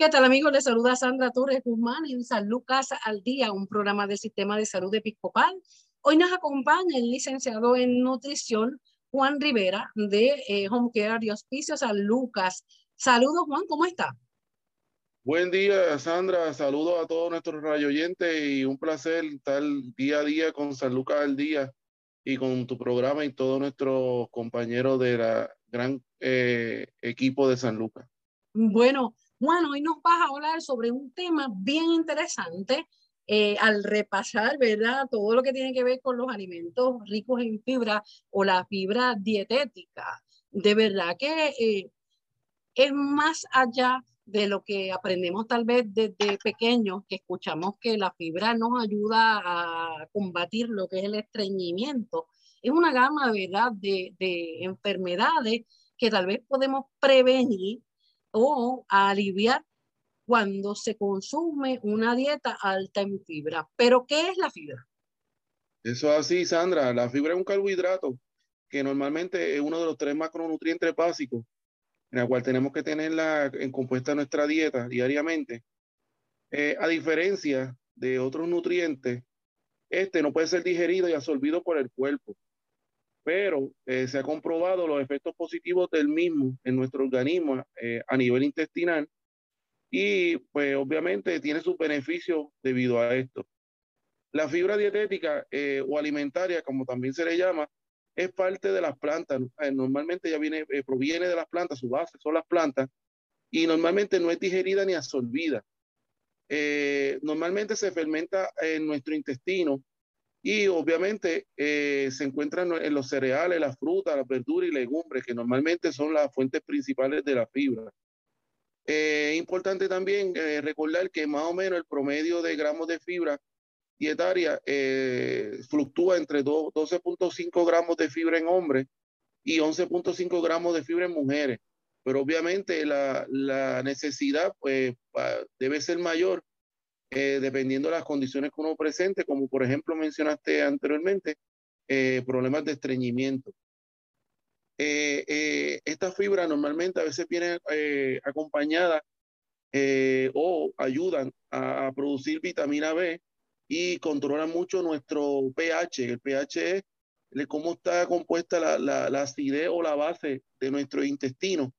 ¿Qué tal amigos? Les saluda Sandra Torres Guzmán en San Lucas al Día, un programa del Sistema de Salud Episcopal. Hoy nos acompaña el licenciado en nutrición Juan Rivera de eh, Home Care y Hospicio San Lucas. Saludos Juan, ¿cómo está? Buen día Sandra, saludos a todos nuestros oyentes y un placer estar día a día con San Lucas al Día y con tu programa y todos nuestros compañeros de la gran eh, equipo de San Lucas. Bueno, bueno, hoy nos vas a hablar sobre un tema bien interesante eh, al repasar, ¿verdad? Todo lo que tiene que ver con los alimentos ricos en fibra o la fibra dietética. De verdad que eh, es más allá de lo que aprendemos tal vez desde pequeños, que escuchamos que la fibra nos ayuda a combatir lo que es el estreñimiento. Es una gama, ¿verdad?, de enfermedades que tal vez podemos prevenir o aliviar cuando se consume una dieta alta en fibra. Pero, ¿qué es la fibra? Eso es así, Sandra. La fibra es un carbohidrato que normalmente es uno de los tres macronutrientes básicos en el cual tenemos que tenerla en compuesta nuestra dieta diariamente. Eh, a diferencia de otros nutrientes, este no puede ser digerido y absorbido por el cuerpo pero eh, se ha comprobado los efectos positivos del mismo en nuestro organismo eh, a nivel intestinal y pues obviamente tiene sus beneficios debido a esto. La fibra dietética eh, o alimentaria, como también se le llama, es parte de las plantas. Normalmente ya viene, proviene de las plantas, su base son las plantas y normalmente no es digerida ni absorbida. normalmente se fermenta en nuestro intestino y obviamente eh, se encuentran en los cereales, las frutas, las verduras y legumbres, que normalmente son las fuentes principales de la fibra. Es eh, importante también eh, recordar que más o menos el promedio de gramos de fibra dietaria fluctúa entre 12.5 gramos de fibra en hombres y 11.5 gramos de fibra en mujeres. Pero obviamente la, la necesidad pues, debe ser mayor eh, dependiendo de las condiciones que uno presente, como por ejemplo mencionaste anteriormente, eh, problemas de estreñimiento. Eh, esta fibra normalmente a veces viene acompañada o ayudan a, producir vitamina B y controlan mucho nuestro pH. El pH es cómo está compuesta la, la, la acidez o la base de nuestro intestino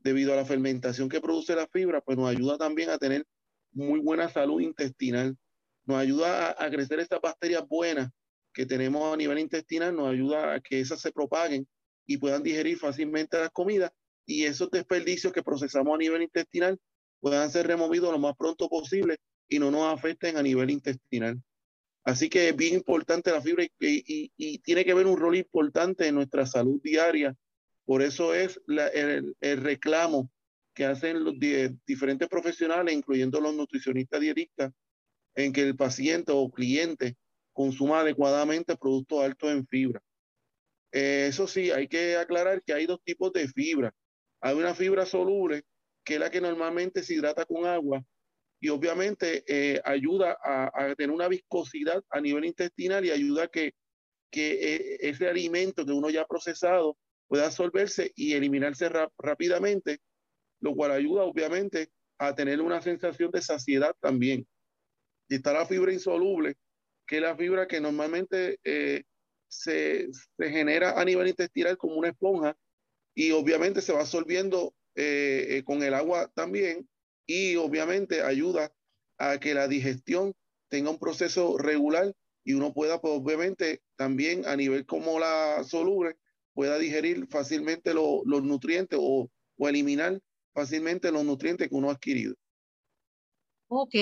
debido a la fermentación que produce la fibra, pues nos ayuda también a tener muy buena salud intestinal. Nos ayuda a, crecer estas bacterias buenas que tenemos a nivel intestinal, nos ayuda a que esas se propaguen y puedan digerir fácilmente las comidas y esos desperdicios que procesamos a nivel intestinal puedan ser removidos lo más pronto posible y no nos afecten a nivel intestinal. Así que es bien importante la fibra y, tiene que ver un rol importante en nuestra salud diaria. Por eso es el, reclamo que hacen los diferentes profesionales, incluyendo los nutricionistas dietistas, en que el paciente o cliente consuma adecuadamente productos altos en fibra. Eh, eso sí, hay que aclarar que hay dos tipos de fibra. Hay una fibra soluble, que es la que normalmente se hidrata con agua y obviamente eh, ayuda a, tener una viscosidad a nivel intestinal y ayuda a que, que eh, ese alimento que uno ya ha procesado pueda absorberse y eliminarse rápidamente lo cual ayuda obviamente a tener una sensación de saciedad también. Y está la fibra insoluble, que es la fibra que normalmente eh, se, genera a nivel intestinal como una esponja y obviamente se va absorbiendo eh, eh, con el agua también y obviamente ayuda a que la digestión tenga un proceso regular y uno pueda, pues, obviamente, también a nivel como la soluble, pueda digerir fácilmente los nutrientes o, o eliminar fácilmente los nutrientes que uno ha adquirido. Ok,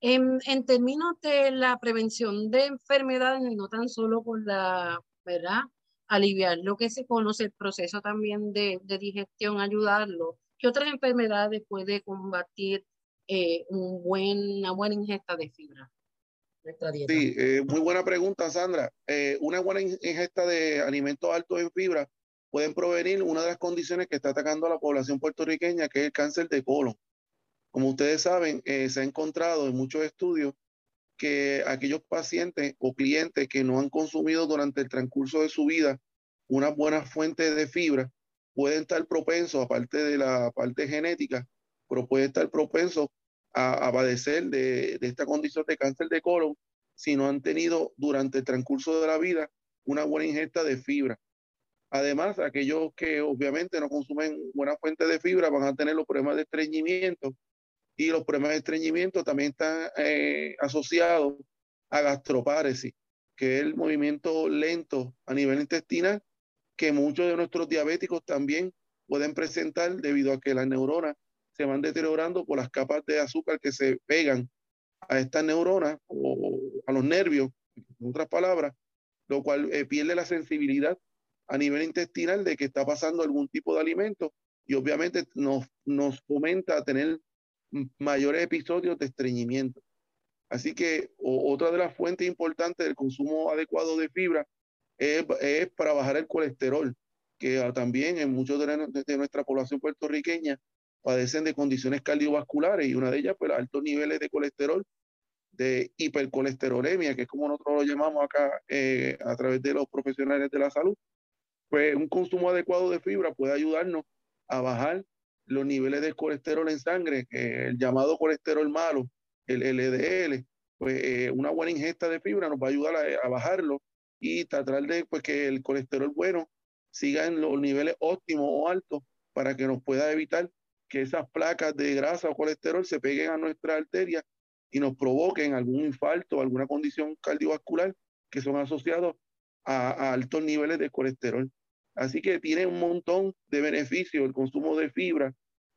En, en, términos de la prevención de enfermedades, no tan solo con la, ¿verdad? Aliviar lo que se conoce, el proceso también de, de digestión, ayudarlo. ¿Qué otras enfermedades puede combatir eh, un buen, una buena ingesta de fibra? Sí, eh, muy buena pregunta, Sandra. Eh, una buena ingesta de alimentos altos en fibra pueden provenir una de las condiciones que está atacando a la población puertorriqueña, que es el cáncer de colon. Como ustedes saben, eh, se ha encontrado en muchos estudios que aquellos pacientes o clientes que no han consumido durante el transcurso de su vida una buena fuente de fibra pueden estar propensos, aparte de la parte genética, pero pueden estar propensos a, padecer de, de esta condición de cáncer de colon si no han tenido durante el transcurso de la vida una buena ingesta de fibra. Además, aquellos que obviamente no consumen buena fuente de fibra van a tener los problemas de estreñimiento y los problemas de estreñimiento también están eh, asociados a gastroparesis, que es el movimiento lento a nivel intestinal que muchos de nuestros diabéticos también pueden presentar debido a que las neuronas se van deteriorando por las capas de azúcar que se pegan a estas neuronas o a los nervios, en otras palabras, lo cual eh, pierde la sensibilidad a nivel intestinal de que está pasando algún tipo de alimento y obviamente nos, nos fomenta a tener mayores episodios de estreñimiento. Así que otra de las fuentes importantes del consumo adecuado de fibra es, es para bajar el colesterol, que también en muchos de, de, nuestra población puertorriqueña padecen de condiciones cardiovasculares y una de ellas, pues, altos niveles de colesterol, de hipercolesterolemia, que es como nosotros lo llamamos acá eh, a través de los profesionales de la salud, pues un consumo adecuado de fibra puede ayudarnos a bajar los niveles de colesterol en sangre, el llamado colesterol malo, el LDL, pues eh, una buena ingesta de fibra nos va a ayudar a, bajarlo y tratar de pues, que el colesterol bueno siga en los niveles óptimos o altos para que nos pueda evitar que esas placas de grasa o colesterol se peguen a nuestra arteria y nos provoquen algún infarto, alguna condición cardiovascular que son asociados a, altos niveles de colesterol. Así que tiene un montón de beneficios el consumo de fibra,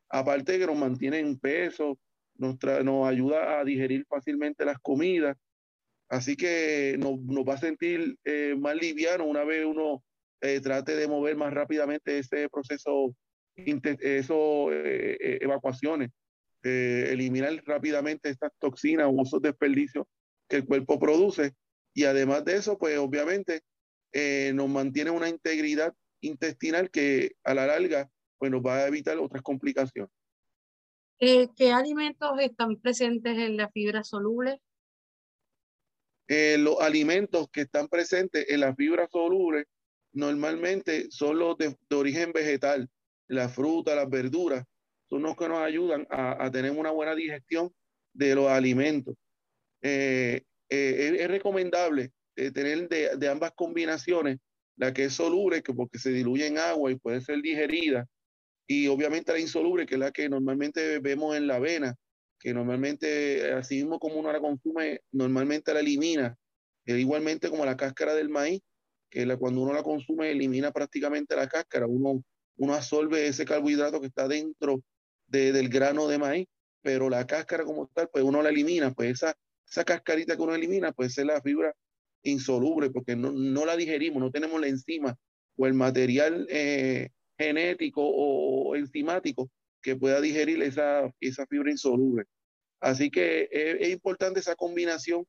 aparte de que nos mantiene en peso, nos, nos ayuda a digerir fácilmente las comidas, así que nos, nos va a sentir eh, más liviano una vez uno eh, trate de mover más rápidamente ese proceso, eso, eh, evacuaciones, eliminar rápidamente estas toxinas o esos desperdicios que el cuerpo produce. Y además de eso, pues obviamente eh, nos mantiene una integridad intestinal que a la larga pues, nos va a evitar otras complicaciones. Eh, ¿Qué alimentos están presentes en la fibra soluble? Eh, los alimentos que están presentes en la fibra soluble normalmente son los de, origen vegetal, la fruta, las verduras, son los que nos ayudan a, tener una buena digestión de los alimentos. es, recomendable eh, tener de, ambas combinaciones, la que es soluble, que porque se diluye en agua y puede ser digerida, y obviamente la insoluble, que es la que normalmente vemos en la avena, que normalmente, así mismo como uno la consume, normalmente la elimina, igualmente como la cáscara del maíz, que la, cuando uno la consume elimina prácticamente la cáscara, uno, uno absorbe ese carbohidrato que está dentro de, del grano de maíz, pero la cáscara como tal, pues uno la elimina, pues esa, esa cascarita que uno elimina, pues es la fibra insoluble porque no, no la digerimos, no tenemos la enzima o el material eh, genético o, enzimático que pueda digerir esa, esa fibra insoluble. Así que es, importante esa combinación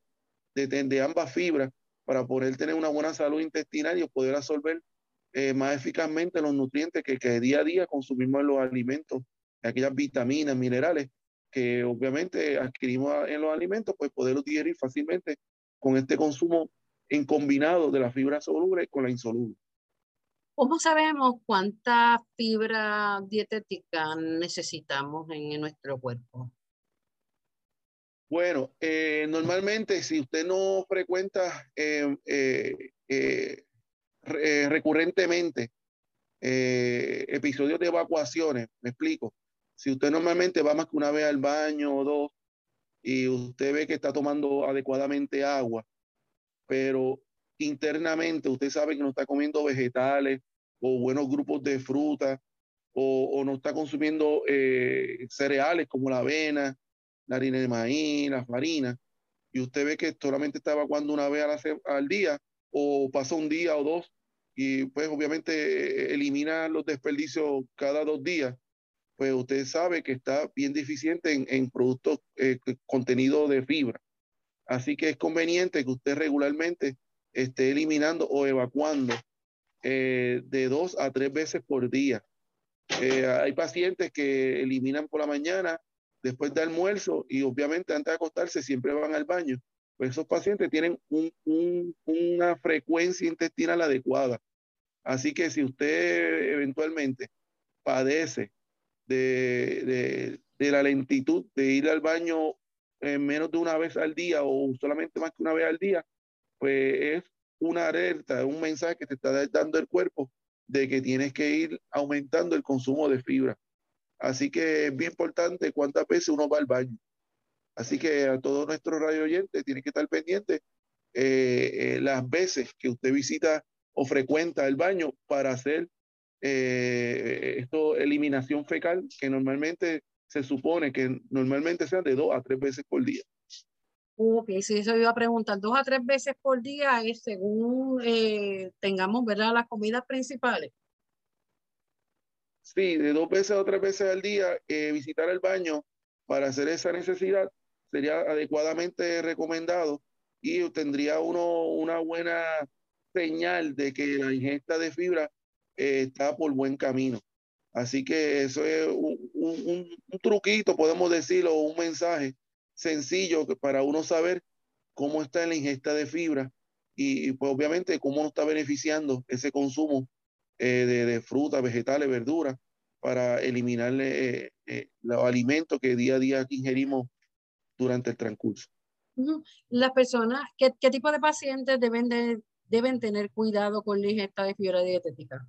de, de, ambas fibras para poder tener una buena salud intestinal y poder absorber eh, más eficazmente los nutrientes que, que, día a día consumimos en los alimentos, aquellas vitaminas, minerales que obviamente adquirimos en los alimentos, pues poderlos digerir fácilmente con este consumo en combinado de la fibra soluble con la insoluble. ¿Cómo sabemos cuánta fibra dietética necesitamos en, nuestro cuerpo? Bueno, eh, normalmente si usted no frecuenta eh, eh, recurrentemente episodios de evacuaciones, me explico, si usted normalmente va más que una vez al baño o dos y usted ve que está tomando adecuadamente agua, pero internamente usted sabe que no está comiendo vegetales o buenos grupos de fruta o, no está consumiendo eh, cereales como la avena, la harina de maíz, la farina, y usted ve que solamente está evacuando una vez al día o pasa un día o dos y pues obviamente eh, elimina los desperdicios cada dos días, pues usted sabe que está bien deficiente en, en productos eh, contenido de fibra. Así que es conveniente que usted regularmente esté eliminando o evacuando eh, de dos a tres veces por día. Eh, hay pacientes que eliminan por la mañana, después de almuerzo y obviamente antes de acostarse siempre van al baño. Pues esos pacientes tienen una frecuencia intestinal adecuada. Así que si usted eventualmente padece de, de, la lentitud de ir al baño menos de una vez al día o solamente más que una vez al día, pues es una alerta, un mensaje que te está dando el cuerpo de que tienes que ir aumentando el consumo de fibra. Así que es bien importante cuántas veces uno va al baño. Así que a todos nuestros radio oyentes tienen que estar pendientes eh, eh, las veces que usted visita o frecuenta el baño para hacer eh, esto, eliminación fecal, que normalmente se supone que normalmente sean de dos a tres veces por día. Ok, sí, eso iba a preguntar. Dos a tres veces por día es según eh, tengamos, ¿verdad? Las comidas principales. Sí, de dos veces o tres veces al día, eh, visitar el baño para hacer esa necesidad sería adecuadamente recomendado y tendría uno una buena señal de que la ingesta de fibra eh, está por buen camino. Así que eso es un, truquito, podemos decirlo, un mensaje sencillo para uno saber cómo está la ingesta de fibra y, pues obviamente cómo nos está beneficiando ese consumo eh, de, frutas, vegetales, verduras para eliminar eh, los alimentos que día a día ingerimos durante el transcurso. Las personas, ¿qué, tipo de pacientes deben, de, deben tener cuidado con la ingesta de fibra dietética?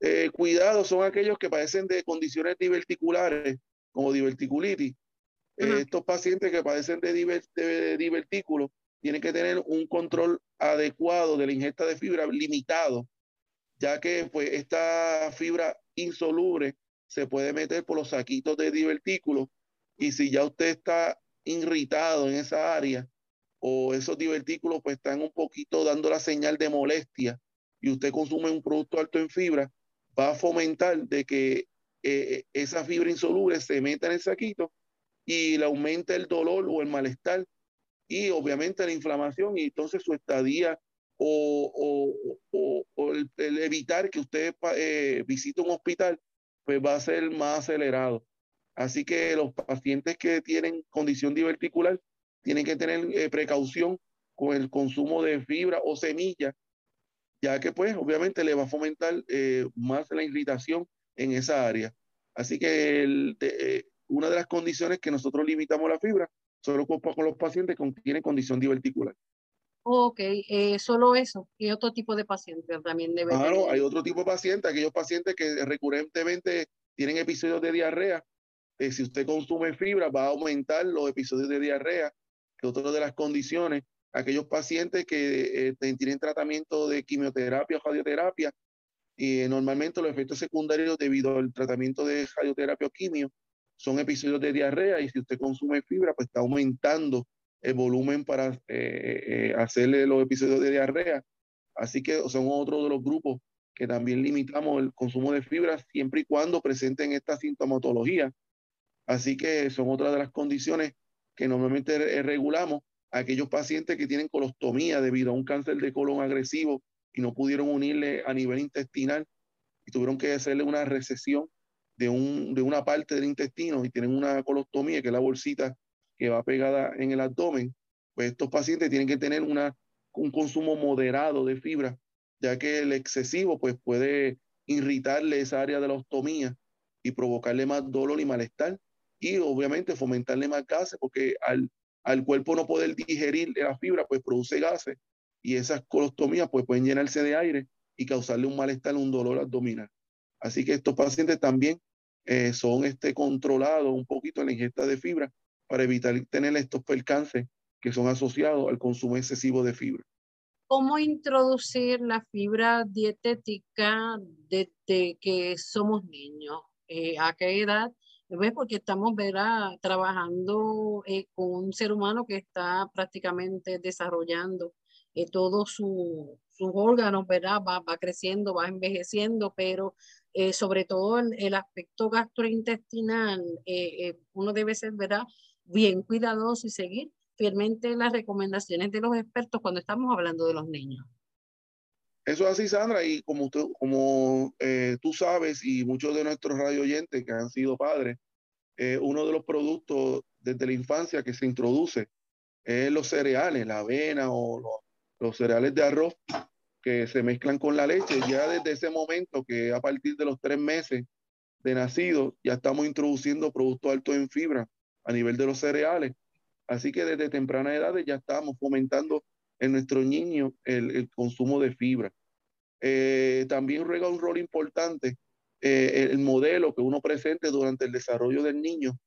Eh, cuidado son aquellos que padecen de condiciones diverticulares, como diverticulitis. Eh, estos pacientes que padecen de, divertículos tienen que tener un control adecuado de la ingesta de fibra limitado, ya que pues esta fibra insoluble se puede meter por los saquitos de divertículos y si ya usted está irritado en esa área o esos divertículos pues están un poquito dando la señal de molestia y usted consume un producto alto en fibra, va a fomentar de que eh, esa fibra insoluble se meta en el saquito y le aumenta el dolor o el malestar y obviamente la inflamación y entonces su estadía o, el, evitar que usted eh, visite un hospital pues va a ser más acelerado. Así que los pacientes que tienen condición diverticular tienen que tener eh, precaución con el consumo de fibra o semillas ya que pues obviamente le va a fomentar eh, más la irritación en esa área. Así que eh, una de las condiciones que nosotros limitamos la fibra solo con, con los pacientes que tienen condición diverticular. Ok, eh, solo eso. ¿Y otro tipo de pacientes también debe Claro, hay otro tipo de pacientes, aquellos pacientes que recurrentemente tienen episodios de diarrea. si usted consume fibra, va a aumentar los episodios de diarrea, que otra de las condiciones aquellos pacientes que eh, tienen tratamiento de quimioterapia o radioterapia, y eh, normalmente los efectos secundarios debido al tratamiento de radioterapia o quimio son episodios de diarrea y si usted consume fibra, pues está aumentando el volumen para eh, hacerle los episodios de diarrea. Así que son otro de los grupos que también limitamos el consumo de fibra siempre y cuando presenten esta sintomatología. Así que son otras de las condiciones que normalmente regulamos aquellos pacientes que tienen colostomía debido a un cáncer de colon agresivo y no pudieron unirle a nivel intestinal y tuvieron que hacerle una recesión de, un, de una parte del intestino y tienen una colostomía, que es la bolsita que va pegada en el abdomen, pues estos pacientes tienen que tener una, un consumo moderado de fibra, ya que el excesivo pues puede irritarle esa área de la ostomía y provocarle más dolor y malestar y obviamente fomentarle más gases porque al al cuerpo no poder digerir la fibra, pues produce gases y esas colostomías pues pueden llenarse de aire y causarle un malestar, un dolor abdominal. Así que estos pacientes también eh, son este, controlados un poquito en la ingesta de fibra para evitar tener estos percances que son asociados al consumo excesivo de fibra. ¿Cómo introducir la fibra dietética desde que somos niños? Eh, ¿A qué edad Porque estamos ¿verdad? trabajando eh, con un ser humano que está prácticamente desarrollando eh, todos su, sus órganos, ¿verdad? Va, va, creciendo, va envejeciendo, pero eh, sobre todo el, el aspecto gastrointestinal, uno debe ser, ¿verdad? Bien cuidadoso y seguir fielmente las recomendaciones de los expertos cuando estamos hablando de los niños. Eso es así, Sandra, y como, tú, como eh, tú sabes y muchos de nuestros radio oyentes que han sido padres, eh, uno de los productos desde la infancia que se introduce es los cereales, la avena o los, los cereales de arroz que se mezclan con la leche. Ya desde ese momento, que a partir de los tres meses de nacido, ya estamos introduciendo productos altos en fibra a nivel de los cereales. Así que desde temprana edad ya estamos fomentando en nuestro niño el, consumo de fibra. Eh, también juega un rol importante eh, el modelo que uno presente durante el desarrollo del niño.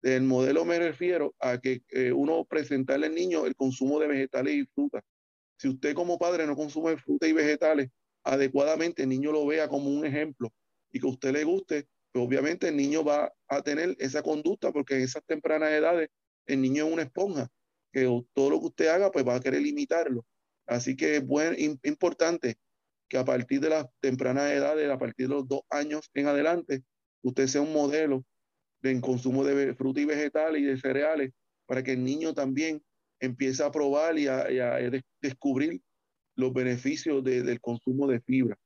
Del modelo me refiero a que eh, uno presentarle al niño el consumo de vegetales y frutas. Si usted como padre no consume frutas y vegetales adecuadamente, el niño lo vea como un ejemplo y que usted le guste, pues obviamente el niño va a tener esa conducta porque en esas tempranas edades el niño es una esponja que todo lo que usted haga, pues va a querer limitarlo. Así que es buen, importante que a partir de las tempranas edades, a partir de los dos años en adelante, usted sea un modelo de consumo de frutas y vegetales y de cereales para que el niño también empiece a probar y a, descubrir los beneficios del consumo de fibra.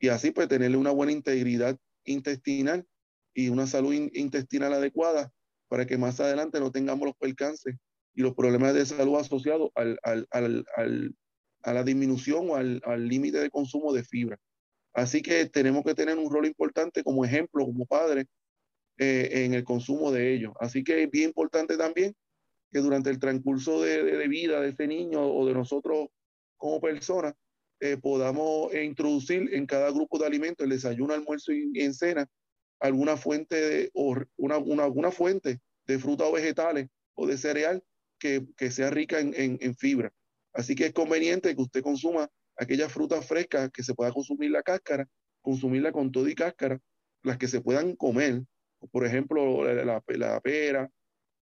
Y así pues tenerle una buena integridad intestinal y una salud intestinal adecuada para que más adelante no tengamos los percances y los problemas de salud asociados al, al, al, a la disminución o al límite de consumo de fibra. Así que tenemos que tener un rol importante como ejemplo, como padre, eh, en el consumo de ellos. Así que es bien importante también que durante el transcurso de, de, vida de ese niño o de nosotros como personas, eh, podamos introducir en cada grupo de alimentos, el desayuno, almuerzo y, en cena, alguna fuente de, o una, una, fuente de fruta o vegetales o de cereal que, sea rica en, fibra. Así que es conveniente que usted consuma aquellas frutas frescas que se pueda consumir la cáscara, consumirla con todo y cáscara, las que se puedan comer, por ejemplo, la, la, pera,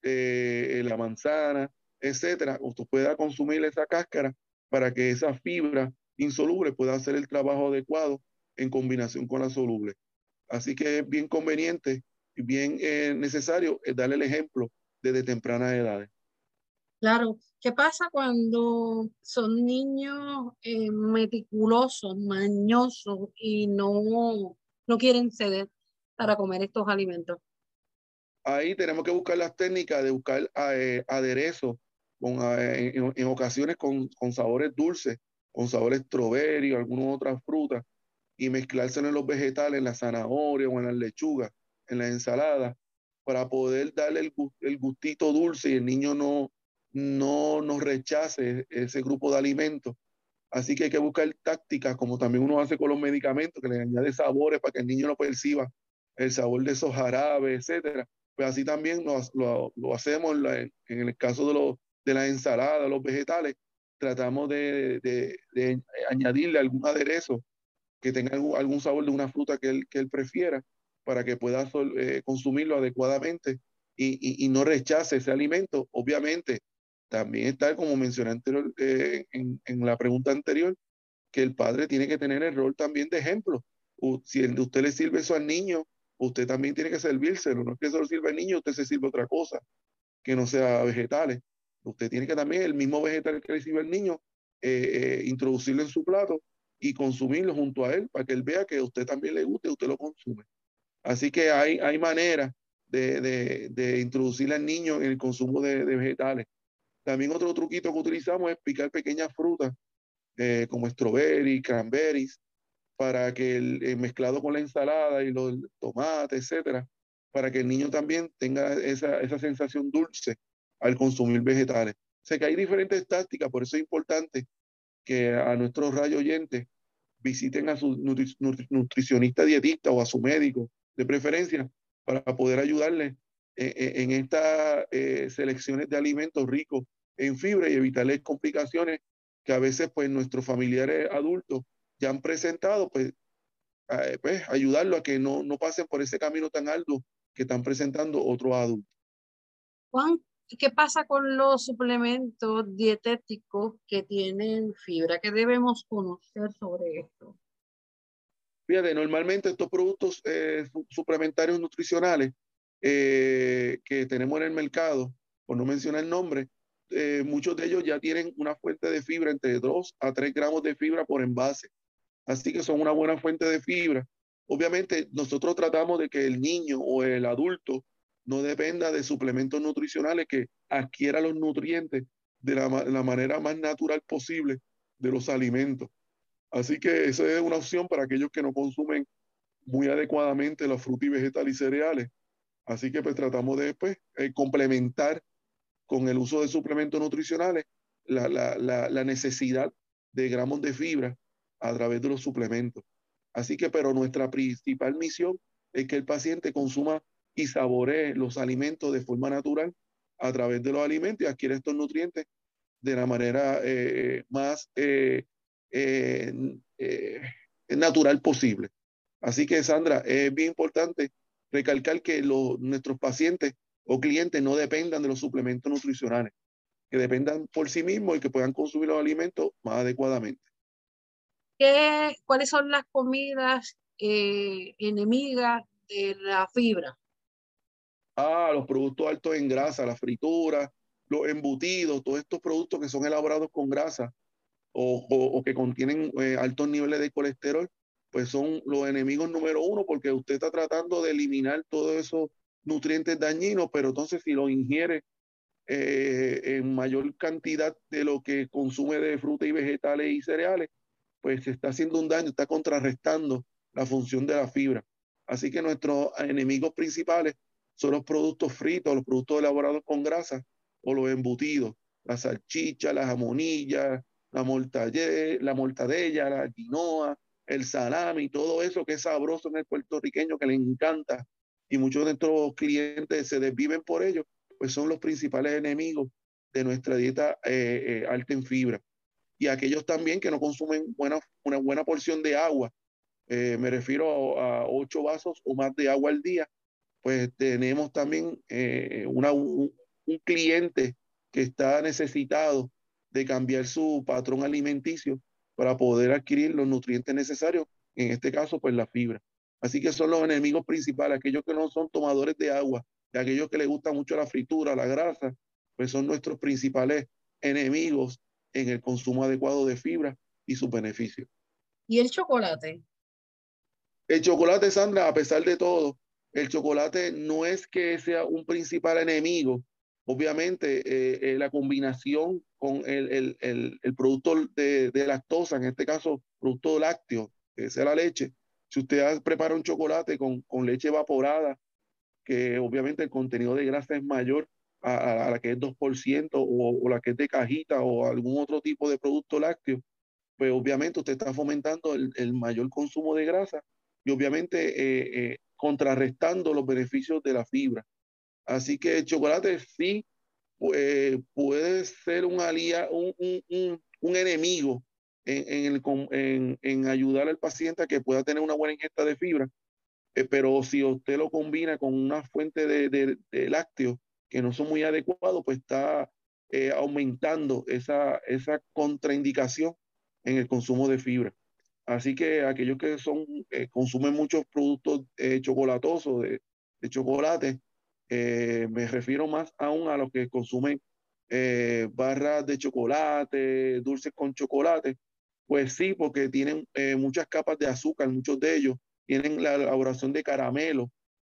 eh, la manzana, etcétera. Usted pueda consumir esa cáscara para que esa fibra insoluble pueda hacer el trabajo adecuado en combinación con la soluble. Así que es bien conveniente y bien eh, necesario eh, darle el ejemplo desde tempranas edades. Claro, ¿qué pasa cuando son niños eh, meticulosos, mañosos y no, no quieren ceder para comer estos alimentos? Ahí tenemos que buscar las técnicas de buscar eh, aderezos con, eh, en, ocasiones con, con, sabores dulces, con sabores strawberry o alguna otra fruta y mezclárselo en los vegetales, en la zanahoria o en las lechugas, en la ensalada, para poder darle el, el gustito dulce y el niño no, no nos rechace ese grupo de alimentos. Así que hay que buscar tácticas, como también uno hace con los medicamentos, que le añade sabores para que el niño no perciba el sabor de esos jarabes, etcétera. Pues así también lo, lo, hacemos en, el caso de, los, de la ensalada, los vegetales. Tratamos de, de, añadirle algún aderezo que tenga algún, sabor de una fruta que él, que él prefiera para que pueda eh, consumirlo adecuadamente y, y, no rechace ese alimento. Obviamente, también está, como mencioné anterior, eh, en, en, la pregunta anterior, que el padre tiene que tener el rol también de ejemplo. si usted le sirve eso al niño, usted también tiene que servírselo. No es que se lo sirva al niño, usted se sirve otra cosa, que no sea vegetales. Usted tiene que también, el mismo vegetal que le sirve al niño, eh, eh, introducirlo en su plato y consumirlo junto a él para que él vea que a usted también le guste y usted lo consume. Así que hay, hay maneras de, de, de introducir al niño en el consumo de, de vegetales. También otro truquito que utilizamos es picar pequeñas frutas eh, como strawberry, cranberries, para que el, mezclado con la ensalada y los tomates, etcétera, para que el niño también tenga esa, esa sensación dulce al consumir vegetales. Sé que hay diferentes tácticas, por eso es importante que a nuestros radio oyentes visiten a su nutricionista dietista o a su médico de preferencia para poder ayudarle eh, eh, en estas selecciones de alimentos ricos en fibra y evitarles complicaciones que a veces pues nuestros familiares adultos ya han presentado, pues, eh, pues ayudarlo a que no, no pasen por ese camino tan arduo que están presentando otros adultos. Juan, ¿qué pasa con los suplementos dietéticos que tienen fibra? ¿Qué debemos conocer sobre esto? Fíjate, normalmente estos productos eh, suplementarios nutricionales eh, que tenemos en el mercado, por no mencionar el nombre, eh, muchos de ellos ya tienen una fuente de fibra entre 2 a 3 gramos de fibra por envase. Así que son una buena fuente de fibra. Obviamente nosotros tratamos de que el niño o el adulto no dependa de suplementos nutricionales, que adquiera los nutrientes de la, manera más natural posible de los alimentos. Así que esa es una opción para aquellos que no consumen muy adecuadamente la fruta y vegetales y cereales. Así que pues tratamos de pues, eh, complementar con el uso de suplementos nutricionales la, la, la, necesidad de gramos de fibra a través de los suplementos. Así que, pero nuestra principal misión es que el paciente consuma y saboree los alimentos de forma natural a través de los alimentos y adquiere estos nutrientes de la manera eh, más eh, eh, natural posible. Así que, Sandra, es bien importante recalcar que los, nuestros pacientes o clientes no dependan de los suplementos nutricionales, que dependan por sí mismos y que puedan consumir los alimentos más adecuadamente. ¿Qué, ¿Cuáles son las comidas eh, enemigas de la fibra? Ah, los productos altos en grasa, la fritura, los embutidos, todos estos productos que son elaborados con grasa, o, o, que contienen eh, altos niveles de colesterol, pues son los enemigos número uno porque usted está tratando de eliminar todos esos nutrientes dañinos, pero entonces si lo ingiere eh, en mayor cantidad de lo que consume de frutas y vegetales y cereales, pues se está haciendo un daño, está contrarrestando la función de la fibra. Así que nuestros enemigos principales son los productos fritos, los productos elaborados con grasa o los embutidos, la salchicha, las jamonillas, la mortadella, la mortadella, la quinoa, el salami, todo eso que es sabroso en el puertorriqueño, que le encanta, y muchos de nuestros clientes se desviven por ello, pues son los principales enemigos de nuestra dieta eh, eh, alta en fibra. Y aquellos también que no consumen buena, una buena porción de agua, eh, me refiero a, ocho vasos o más de agua al día, pues tenemos también una, un cliente que está necesitado de cambiar su patrón alimenticio para poder adquirir los nutrientes necesarios, en este caso, pues la fibra. Así que son los enemigos principales, aquellos que no son tomadores de agua, y aquellos que les gusta mucho la fritura, la grasa, pues son nuestros principales enemigos en el consumo adecuado de fibra y sus beneficios. ¿Y el chocolate? El chocolate, Sandra, a pesar de todo, el chocolate no es que sea un principal enemigo, obviamente eh, eh, la combinación con el, el, el, el producto de, de, lactosa, en este caso producto lácteo, que sea la leche, si usted prepara un chocolate con, con leche evaporada, que obviamente el contenido de grasa es mayor a, la que es 2% o, o, la que es de cajita o algún otro tipo de producto lácteo, pues obviamente usted está fomentando el, el mayor consumo de grasa y obviamente eh, contrarrestando los beneficios de la fibra. Así que el chocolate sí eh, puede ser un, alía, un, un, un enemigo en, en, en, ayudar al paciente a que pueda tener una buena ingesta de fibra, eh, pero si usted lo combina con una fuente de, de, de lácteos que no son muy adecuados, pues está eh, aumentando esa, esa contraindicación en el consumo de fibra. Así que aquellos que son, eh, consumen muchos productos eh, chocolatosos, de, de chocolate, eh, me refiero más aún a los que consumen eh, barras de chocolate, dulces con chocolate. Pues sí, porque tienen eh, muchas capas de azúcar, muchos de ellos tienen la elaboración de caramelo,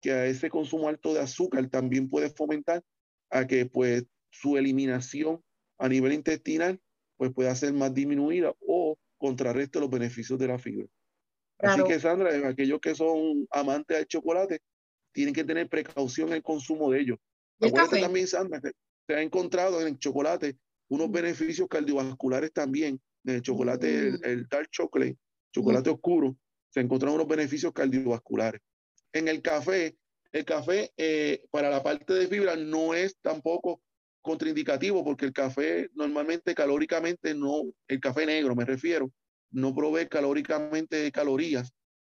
que a ese consumo alto de azúcar también puede fomentar a que pues su eliminación a nivel intestinal pues pueda ser más disminuida o contrarreste los beneficios de la fibra. Claro. Así que Sandra, aquellos que son amantes del chocolate, tienen que tener precaución en el consumo de ellos. Acuérdate también, Sandra, que se ha encontrado en el chocolate unos beneficios cardiovasculares también. El chocolate, el, el, dark chocolate, chocolate oscuro, se encontraron unos beneficios cardiovasculares. En el café, el café eh, para la parte de fibra no es tampoco contraindicativo porque el café normalmente calóricamente no, el café negro me refiero, no provee calóricamente calorías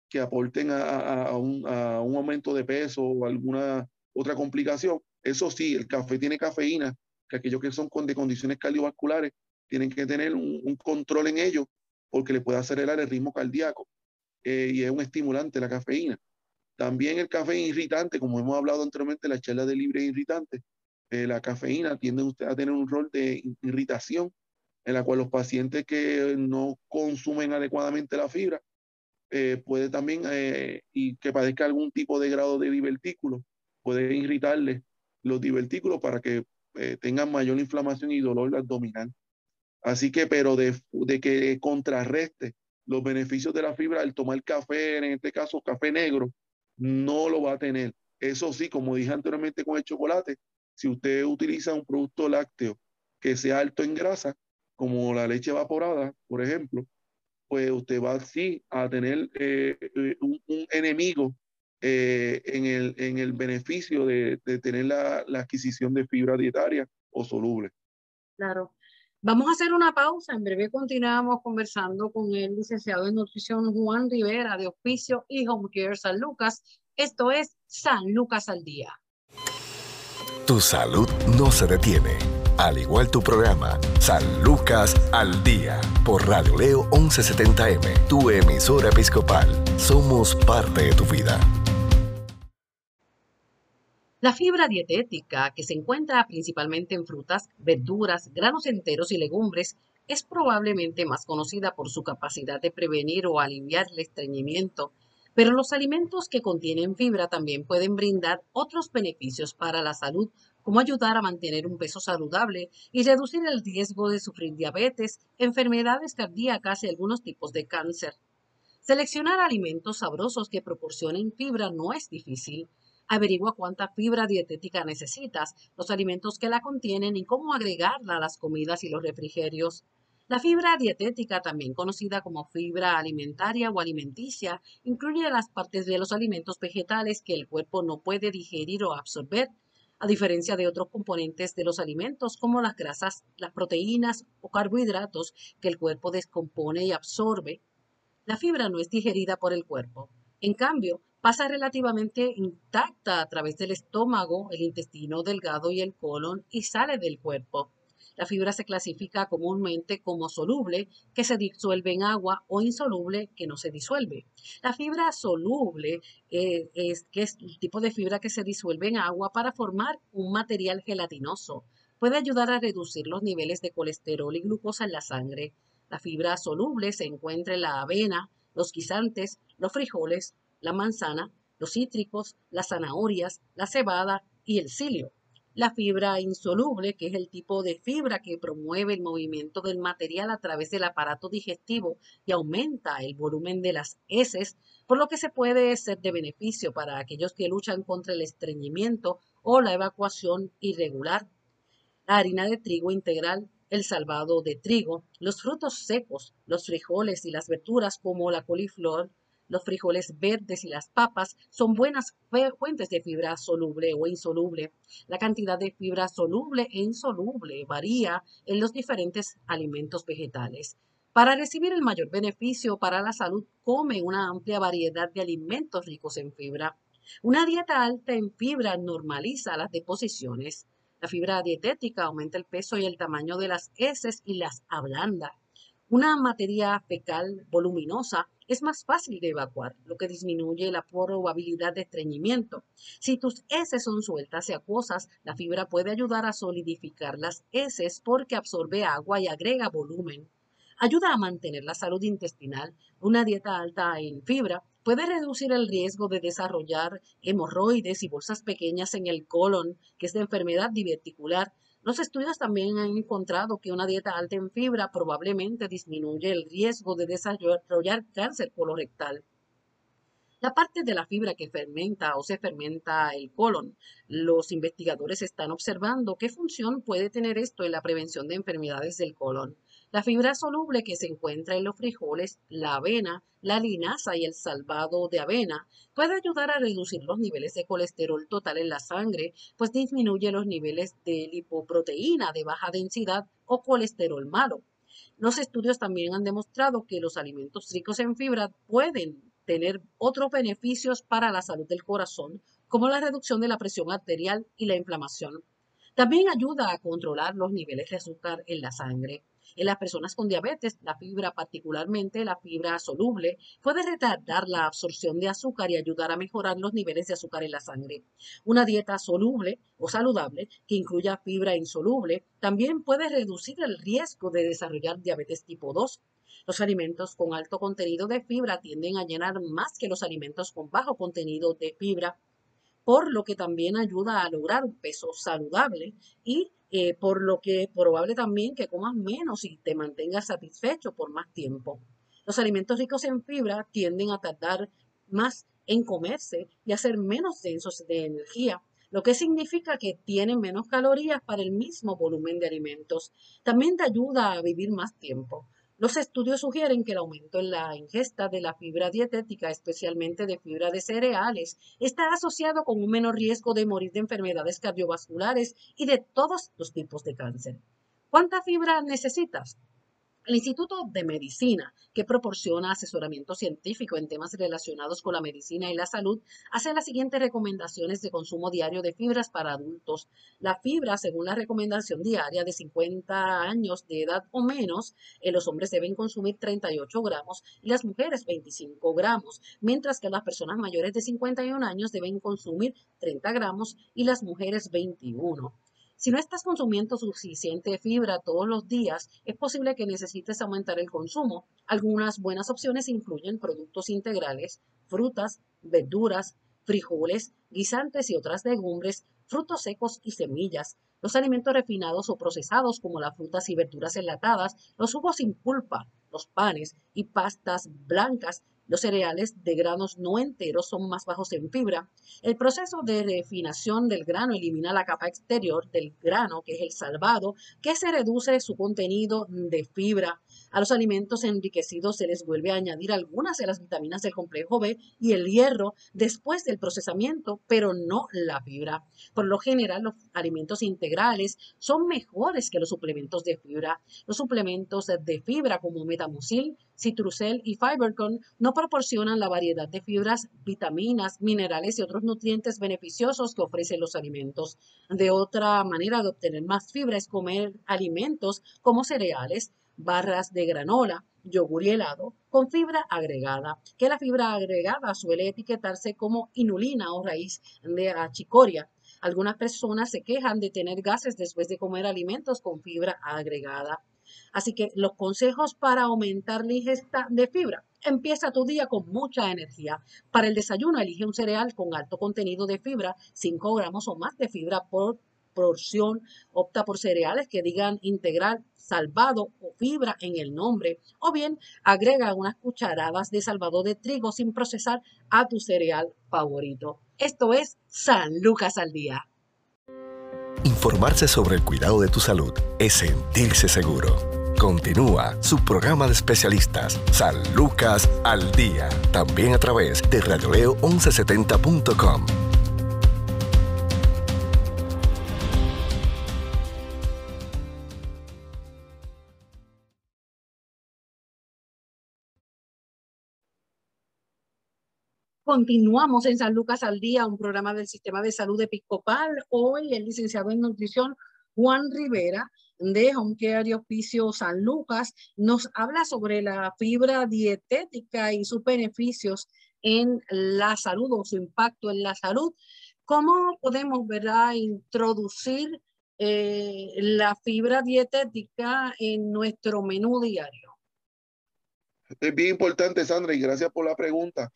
que aporten a, un, a, un, aumento de peso o alguna otra complicación. Eso sí, el café tiene cafeína, que aquellos que son con, de condiciones cardiovasculares tienen que tener un, control en ello porque le puede acelerar el ritmo cardíaco eh, y es un estimulante la cafeína. También el café irritante, como hemos hablado anteriormente en la charla de libre irritante, eh, la cafeína tiende a tener un rol de irritación en la cual los pacientes que no consumen adecuadamente la fibra eh, puede también, eh, y que padezca algún tipo de grado de divertículo, puede irritarle los divertículos para que eh, tengan mayor inflamación y dolor abdominal. Así que, pero de, de, que contrarreste los beneficios de la fibra al tomar café, en este caso café negro, no lo va a tener. Eso sí, como dije anteriormente con el chocolate, si usted utiliza un producto lácteo que sea alto en grasa, como la leche evaporada, por ejemplo, pues usted va sí a tener eh, eh, un, enemigo eh, en, el, en el beneficio de, tener la, la, adquisición de fibra dietaria o soluble. Claro. Vamos a hacer una pausa. En breve continuamos conversando con el licenciado en nutrición Juan Rivera de Hospicio y Home Care San Lucas. Esto es San Lucas al Día. Tu salud no se detiene al igual tu programa, San Lucas al Día, por Radio Leo 1170M, tu emisora episcopal. Somos parte de tu vida. La fibra dietética, que se encuentra principalmente en frutas, verduras, granos enteros y legumbres, es probablemente más conocida por su capacidad de prevenir o aliviar el estreñimiento, pero los alimentos que contienen fibra también pueden brindar otros beneficios para la salud como ayudar a mantener un peso saludable y reducir el riesgo de sufrir diabetes, enfermedades cardíacas y algunos tipos de cáncer. Seleccionar alimentos sabrosos que proporcionen fibra no es difícil. Averigua cuánta fibra dietética necesitas, los alimentos que la contienen y cómo agregarla a las comidas y los refrigerios. La fibra dietética, también conocida como fibra alimentaria o alimenticia, incluye las partes de los alimentos vegetales que el cuerpo no puede digerir o absorber a diferencia de otros componentes de los alimentos como las grasas, las proteínas o carbohidratos que el cuerpo descompone y absorbe, la fibra no es digerida por el cuerpo. En cambio, pasa relativamente intacta a través del estómago, el intestino delgado y el colon y sale del cuerpo. La fibra se clasifica comúnmente como soluble, que se disuelve en agua, o insoluble, que no se disuelve. La fibra soluble eh, es, el tipo de fibra que se disuelve en agua para formar un material gelatinoso. Puede ayudar a reducir los niveles de colesterol y glucosa en la sangre. La fibra soluble se encuentra en la avena, los guisantes, los frijoles, la manzana, los cítricos, las zanahorias, la cebada y el cilio. La fibra insoluble, que es el tipo de fibra que promueve el movimiento del material a través del aparato digestivo y aumenta el volumen de las heces, por lo que se puede ser de beneficio para aquellos que luchan contra el estreñimiento o la evacuación irregular. La harina de trigo integral, el salvado de trigo, los frutos secos, los frijoles y las verduras como la coliflor, los frijoles verdes y las papas son buenas fuentes de fibra soluble o insoluble. La cantidad de fibra soluble e insoluble varía en los diferentes alimentos vegetales. Para recibir el mayor beneficio para la salud, come una amplia variedad de alimentos ricos en fibra. Una dieta alta en fibra normaliza las deposiciones. La fibra dietética aumenta el peso y el tamaño de las heces y las ablanda. Una materia fecal voluminosa es más fácil de evacuar, lo que disminuye la probabilidad de estreñimiento. Si tus heces son sueltas y acuosas, la fibra puede ayudar a solidificar las heces porque absorbe agua y agrega volumen. Ayuda a mantener la salud intestinal. Una dieta alta en fibra puede reducir el riesgo de desarrollar hemorroides y bolsas pequeñas en el colon, que es de enfermedad diverticular, los estudios también han encontrado que una dieta alta en fibra probablemente disminuye el riesgo de desarrollar cáncer colorectal. La parte de la fibra que fermenta o se fermenta el colon. Los investigadores están observando qué función puede tener esto en la prevención de enfermedades del colon. La fibra soluble que se encuentra en los frijoles, la avena, la linaza y el salvado de avena puede ayudar a reducir los niveles de colesterol total en la sangre, pues disminuye los niveles de lipoproteína de baja densidad o colesterol malo. Los estudios también han demostrado que los alimentos ricos en fibra pueden tener otros beneficios para la salud del corazón, como la reducción de la presión arterial y la inflamación. También ayuda a controlar los niveles de azúcar en la sangre. En las personas con diabetes, la fibra, particularmente la fibra soluble, puede retardar la absorción de azúcar y ayudar a mejorar los niveles de azúcar en la sangre. Una dieta soluble o saludable que incluya fibra insoluble también puede reducir el riesgo de desarrollar diabetes tipo 2. Los alimentos con alto contenido de fibra tienden a llenar más que los alimentos con bajo contenido de fibra por lo que también ayuda a lograr un peso saludable y eh, por lo que probable también que comas menos y te mantengas satisfecho por más tiempo. Los alimentos ricos en fibra tienden a tardar más en comerse y a ser menos densos de energía, lo que significa que tienen menos calorías para el mismo volumen de alimentos. También te ayuda a vivir más tiempo. Los estudios sugieren que el aumento en la ingesta de la fibra dietética, especialmente de fibra de cereales, está asociado con un menor riesgo de morir de enfermedades cardiovasculares y de todos los tipos de cáncer. ¿Cuánta fibra necesitas? El Instituto de Medicina, que proporciona asesoramiento científico en temas relacionados con la medicina y la salud, hace las siguientes recomendaciones de consumo diario de fibras para adultos. La fibra, según la recomendación diaria de 50 años de edad o menos, eh, los hombres deben consumir 38 gramos y las mujeres 25 gramos, mientras que las personas mayores de 51 años deben consumir 30 gramos y las mujeres 21. Si no estás consumiendo suficiente fibra todos los días, es posible que necesites aumentar el consumo. Algunas buenas opciones incluyen productos integrales, frutas, verduras, frijoles, guisantes y otras legumbres, frutos secos y semillas, los alimentos refinados o procesados como las frutas y verduras enlatadas, los jugos sin pulpa, los panes y pastas blancas los cereales de granos no enteros son más bajos en fibra. El proceso de refinación del grano elimina la capa exterior del grano, que es el salvado, que se reduce su contenido de fibra. A los alimentos enriquecidos se les vuelve a añadir algunas de las vitaminas del complejo B y el hierro después del procesamiento, pero no la fibra. Por lo general, los alimentos integrales son mejores que los suplementos de fibra. Los suplementos de fibra como metamucil, Citrucel y Fibercon no proporcionan la variedad de fibras, vitaminas, minerales y otros nutrientes beneficiosos que ofrecen los alimentos. De otra manera de obtener más fibra es comer alimentos como cereales, barras de granola, yogur y helado con fibra agregada, que la fibra agregada suele etiquetarse como inulina o raíz de achicoria. Algunas personas se quejan de tener gases después de comer alimentos con fibra agregada. Así que los consejos para aumentar la ingesta de fibra. Empieza tu día con mucha energía. Para el desayuno, elige un cereal con alto contenido de fibra, 5 gramos o más de fibra por porción. Opta por cereales que digan integral salvado o fibra en el nombre, o bien agrega unas cucharadas de salvado de trigo sin procesar a tu cereal favorito. Esto es San Lucas al día. Informarse sobre el cuidado de tu salud es sentirse seguro. Continúa su programa de especialistas, San Lucas al Día, también a través de radioleo1170.com. Continuamos en San Lucas al Día, un programa del Sistema de Salud Episcopal. Hoy el licenciado en nutrición Juan Rivera de Home Care San Lucas nos habla sobre la fibra dietética y sus beneficios en la salud o su impacto en la salud. ¿Cómo podemos ¿verdad? introducir eh, la fibra dietética en nuestro menú diario? Es bien importante, Sandra, y gracias por la pregunta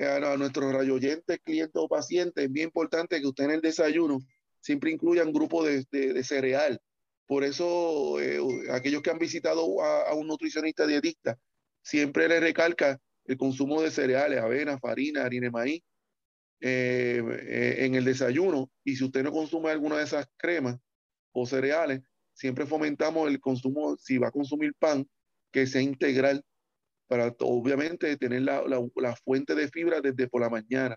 a nuestros rayoyentes, clientes o pacientes, es bien importante que usted en el desayuno siempre incluya un grupo de, de, cereal. Por eso, eh, aquellos que han visitado a, un nutricionista dietista, siempre le recalca el consumo de cereales, avena, farina, harina de maíz, eh, eh, en el desayuno. Y si usted no consume alguna de esas cremas o cereales, siempre fomentamos el consumo, si va a consumir pan, que sea integral para obviamente tener la, la, fuente de fibra desde por la mañana.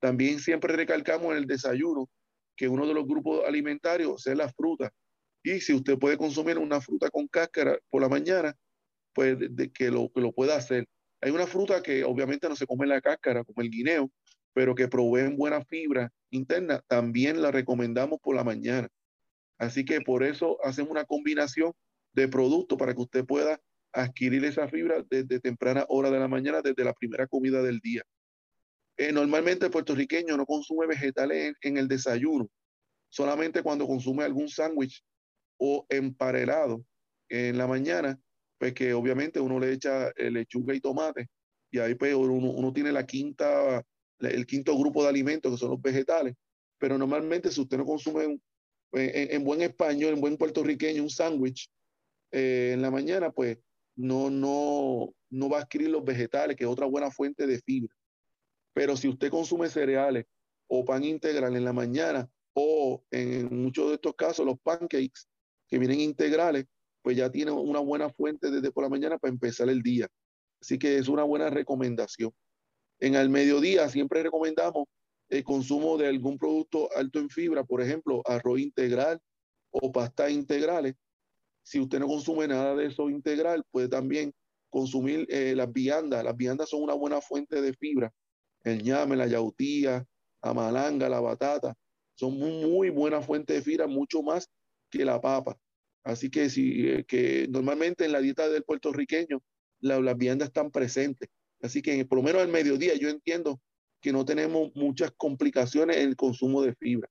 También siempre recalcamos en el desayuno que uno de los grupos alimentarios es la fruta. Y si usted puede consumir una fruta con cáscara por la mañana, pues de, que, lo, que lo pueda hacer. Hay una fruta que obviamente no se come la cáscara, como el guineo, pero que proveen buena fibra interna, también la recomendamos por la mañana. Así que por eso hacemos una combinación de productos para que usted pueda adquirir esa fibra desde temprana hora de la mañana, desde la primera comida del día. Eh, normalmente el puertorriqueño no consume vegetales en, el desayuno, solamente cuando consume algún sándwich o emparelado en la mañana, pues que obviamente uno le echa eh, lechuga y tomate, y ahí pues uno, tiene la quinta, el quinto grupo de alimentos que son los vegetales, pero normalmente si usted no consume en, buen español, en buen puertorriqueño, un sándwich eh, en la mañana, pues no, no, no va a adquirir los vegetales, que es otra buena fuente de fibra. Pero si usted consume cereales o pan integral en la mañana, o en muchos de estos casos los pancakes que vienen integrales, pues ya tiene una buena fuente desde por la mañana para empezar el día. Así que es una buena recomendación. En el mediodía siempre recomendamos el consumo de algún producto alto en fibra, por ejemplo, arroz integral o pastas integrales, si usted no consume nada de eso integral, puede también consumir eh, las viandas. Las viandas son una buena fuente de fibra. El ñame, la yautía, la malanga, la batata, son muy, muy buena fuente de fibra, mucho más que la papa. Así que, si, eh, que normalmente en la dieta del puertorriqueño las viandas están presentes. Así que por lo menos al mediodía yo entiendo que no tenemos muchas complicaciones en el consumo de fibra.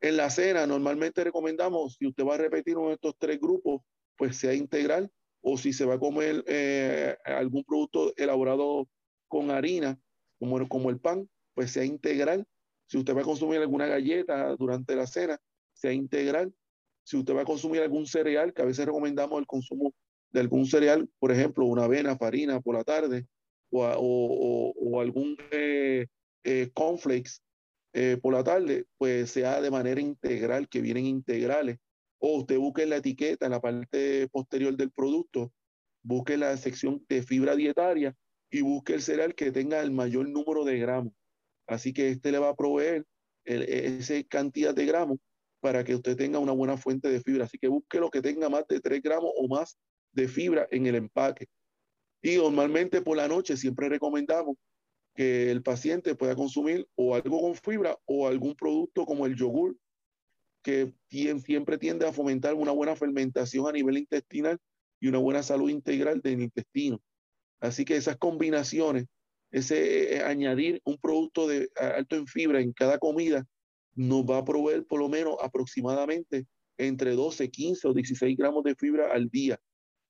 En la cena normalmente recomendamos, si usted va a repetir uno de estos tres grupos, pues sea integral o si se va a comer eh, algún producto elaborado con harina, como, como el pan, pues sea integral. Si usted va a consumir alguna galleta durante la cena, sea integral. Si usted va a consumir algún cereal, que a veces recomendamos el consumo de algún cereal, por ejemplo, una avena, farina por la tarde, o, o, algún eh, eh, cornflakes eh, por la tarde, pues sea de manera integral, que vienen integrales. O usted busque la etiqueta en la parte posterior del producto, busque la sección de fibra dietaria y busque el cereal que tenga el mayor número de gramos. Así que este le va a proveer esa cantidad de gramos para que usted tenga una buena fuente de fibra. Así que busque lo que tenga más de 3 gramos o más de fibra en el empaque. Y normalmente por la noche siempre recomendamos que el paciente pueda consumir o algo con fibra o algún producto como el yogur, que siempre tiende a fomentar una buena fermentación a nivel intestinal y una buena salud integral del intestino. Así que esas combinaciones, ese eh, añadir un producto de alto en fibra en cada comida, nos va a proveer por lo menos aproximadamente entre 12, 15 o 16 gramos de fibra al día,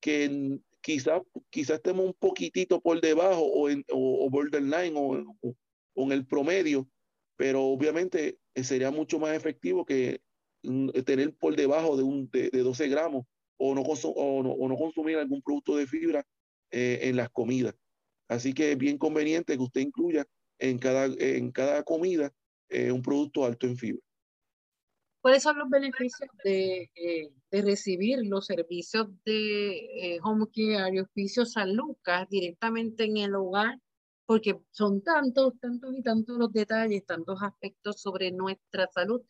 que quizás quizá estemos un poquitito por debajo o, en, o, borderline o, en el promedio, pero obviamente eh, sería mucho más efectivo que mm, tener por debajo de, un, de, 12 gramos o no, o no, consumir algún producto de fibra eh, en las comidas. Así que es bien conveniente que usted incluya en cada, en cada comida eh, un producto alto en fibra. ¿Cuáles son los beneficios de, eh, de recibir los servicios de eh, Home Care y Hospicio San Lucas directamente en el hogar? Porque son tantos, tantos y tantos los detalles, tantos aspectos sobre nuestra salud,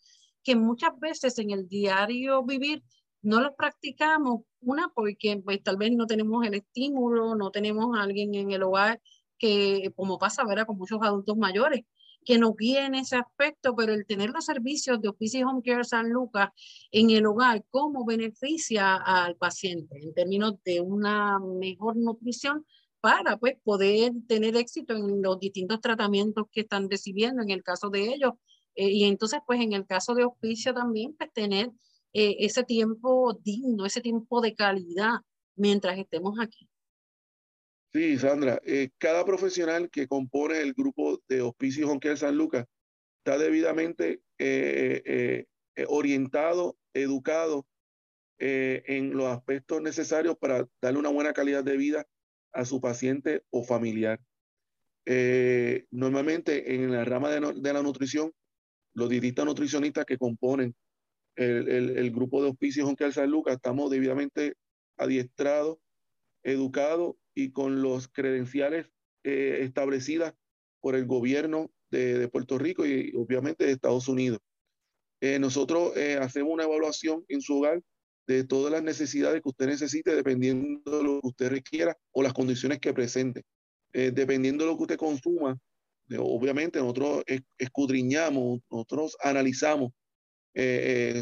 que muchas veces en el diario vivir no los practicamos. Una, porque pues, tal vez no tenemos el estímulo, no tenemos alguien en el hogar que, como pasa ¿verdad? con muchos adultos mayores, que nos guíe en ese aspecto, pero el tener los servicios de Oficio Home Care San Lucas en el hogar, ¿cómo beneficia al paciente en términos de una mejor nutrición? para pues, poder tener éxito en los distintos tratamientos que están recibiendo en el caso de ellos. Eh, y entonces, pues en el caso de hospicio también, pues tener eh, ese tiempo digno, ese tiempo de calidad mientras estemos aquí. Sí, Sandra, eh, cada profesional que compone el grupo de Hospicio Jonquel San Lucas está debidamente eh, eh, orientado, educado en los aspectos necesarios para darle una buena calidad de vida a su paciente o familiar. normalmente en la rama de, la nutrición, los dietistas nutricionistas que componen el, grupo de Hospicio Jonquel San Lucas estamos debidamente adiestrados, educados y con los credenciales eh, establecidas por el gobierno de, Puerto Rico y obviamente de Estados Unidos. Eh, nosotros eh, hacemos una evaluación en su hogar de todas las necesidades que usted necesite dependiendo de lo que usted requiera o las condiciones que presente. eh, dependiendo de lo que usted consuma, obviamente nosotros escudriñamos, nosotros analizamos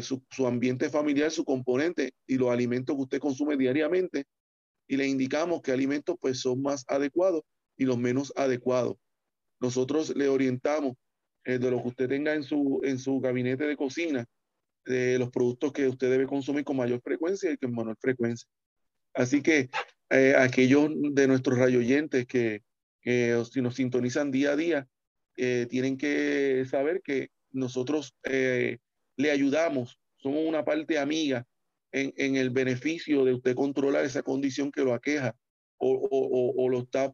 su, su, ambiente familiar, su componente y los alimentos que usted consume diariamente y le indicamos qué alimentos pues son más adecuados y los menos adecuados. Nosotros le orientamos de lo que usted tenga en su, en su gabinete de cocina, de los productos que usted debe consumir con mayor frecuencia y con menor frecuencia. Así que eh, aquellos de nuestros rayoyentes que, que si nos sintonizan día a día, eh, tienen que saber que nosotros eh, le ayudamos, somos una parte amiga en, en, el beneficio de usted controlar esa condición que lo aqueja o, o, o lo está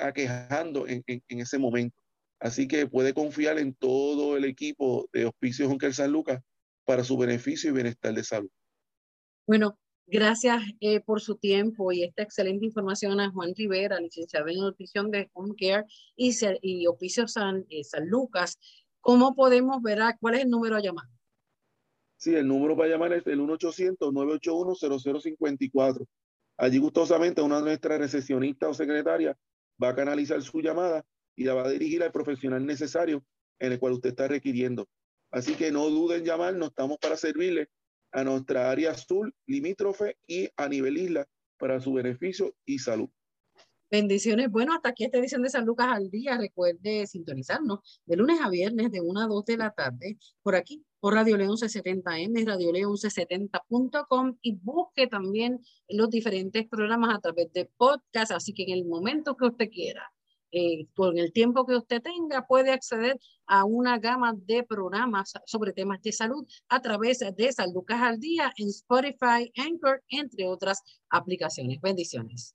aquejando en, en, en ese momento. Así que puede confiar en todo el equipo de Hospicio Juncker San Lucas para su beneficio y bienestar de salud. Bueno, gracias eh, por su tiempo y esta excelente información a Juan Rivera, licenciado en nutrición de Home Care y, y Hospicio San, eh, San Lucas. ¿Cómo podemos ver cuál es el número a llamar? Sí, el número para llamar es el 1-800-981-0054. Allí gustosamente una de nuestras recesionistas o secretaria va a canalizar su llamada y la va a dirigir al profesional necesario en el cual usted está requiriendo. Así que no duden en llamarnos, estamos para servirle a nuestra área azul, limítrofe y a nivel isla para su beneficio y salud. Bendiciones. Bueno, hasta aquí esta edición de San Lucas al día. Recuerde sintonizarnos de lunes a viernes de 1 a 2 de la tarde por aquí, Radio León 1170M, Radio León 1170.com y busque también los diferentes programas a través de podcast. Así que en el momento que usted quiera eh, con el tiempo que usted tenga, puede acceder a una gama de programas sobre temas de salud a través de San Lucas al Día en Spotify, Anchor, entre otras aplicaciones. Bendiciones.